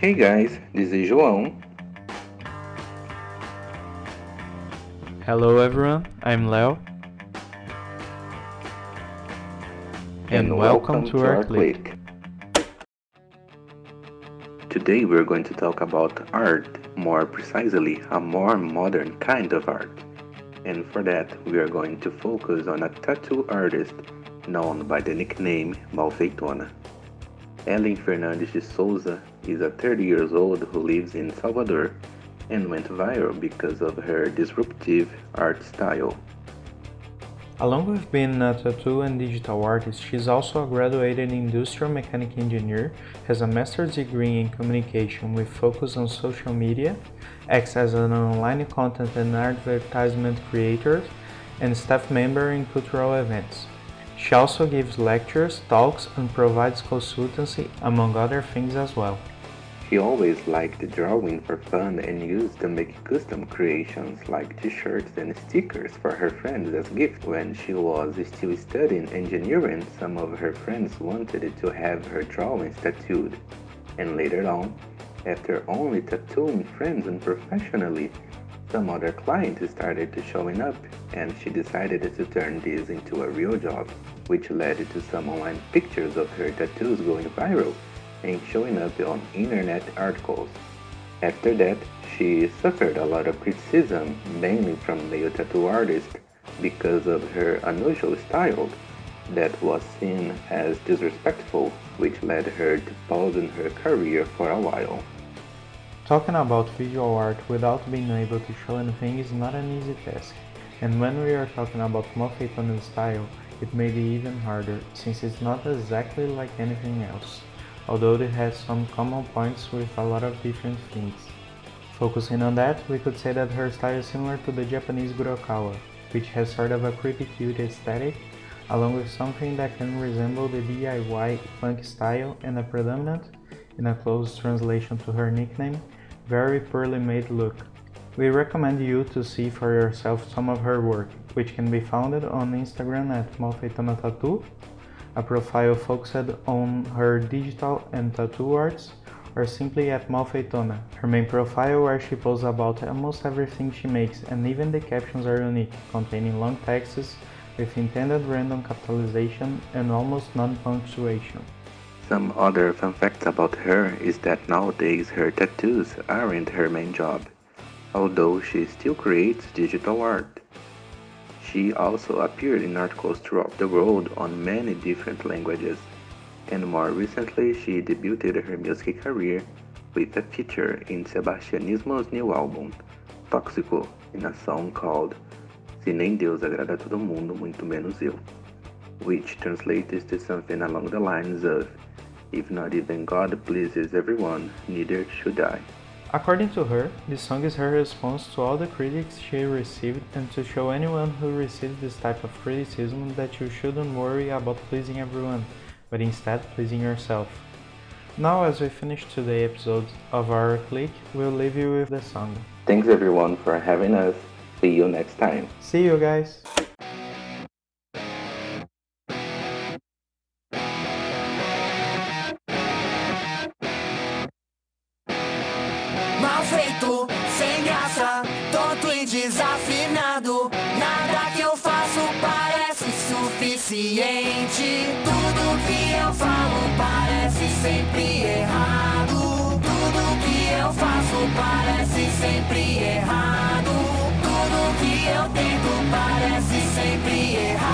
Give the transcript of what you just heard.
Hey guys, this is João. Hello everyone, I'm Leo. And, welcome, to, our Clique. Today we're going to talk about art, more precisely, a more modern kind of art. And for that, we are going to focus on a tattoo artist known by the nickname Malfeitona. Ellen Fernandes de Souza is a 30 years old who lives in Salvador and went viral because of her disruptive art style. Along with being a tattoo and digital artist, she's also a graduated industrial mechanic engineer, has a master's degree in communication with focus on social media, acts as an online content and advertisement creator, and staff member in cultural events. She also gives lectures, talks, and provides consultancy, among other things as well. She always liked drawing for fun and used to make custom creations like t-shirts and stickers for her friends as gifts. When she was still studying engineering, some of her friends wanted to have her drawings tattooed. And later on, after only tattooing friends unprofessionally, some other clients started showing up and she decided to turn this into a real job, which led to some online pictures of her tattoos going viral and showing up on internet articles. After that, she suffered a lot of criticism, mainly from male tattoo artists, because of her unusual style that was seen as disrespectful, which led her to pause in her career for a while. Talking about visual art without being able to show anything is not an easy task, and when we are talking about Malfeitona's style, it may be even harder, since it's not exactly like anything else although it has some common points with a lot of different things. Focusing on that, we could say that her style is similar to the Japanese Kurokawa, which has sort of a creepy cute aesthetic, along with something that can resemble the DIY punk style and a predominant, in a close translation to her nickname, very poorly made look. We recommend you to see for yourself some of her work, which can be found on Instagram at Malfeitona Tattoo a profile focused on her digital and tattoo arts, or simply at Malfeitona, her main profile where she posts about almost everything she makes and even the captions are unique, containing long texts with intended random capitalization and almost non-punctuation. Some other fun facts about her is that nowadays her tattoos aren't her main job, although she still creates digital art. She also appeared in articles throughout the world on many different languages, and more recently she debuted her music career with a feature in Sebastianismo's new album, Tóxico, in a song called Se Nem Deus Agrada Todo Mundo, Muito Menos Eu, which translates to something along the lines of If not even God pleases everyone, neither should I. According to her, this song is her response to all the critics she received and to show anyone who receives this type of criticism that you shouldn't worry about pleasing everyone, but instead pleasing yourself. Now as we finish today's episode of our Clique, we'll leave you with the song. Thanks everyone for having us. See you next time. See you guys. Feito, sem graça, tonto e desafinado. Nada que eu faço parece suficiente. Tudo que eu falo parece sempre errado. Tudo que eu faço parece sempre errado. Tudo que eu tento parece sempre errado.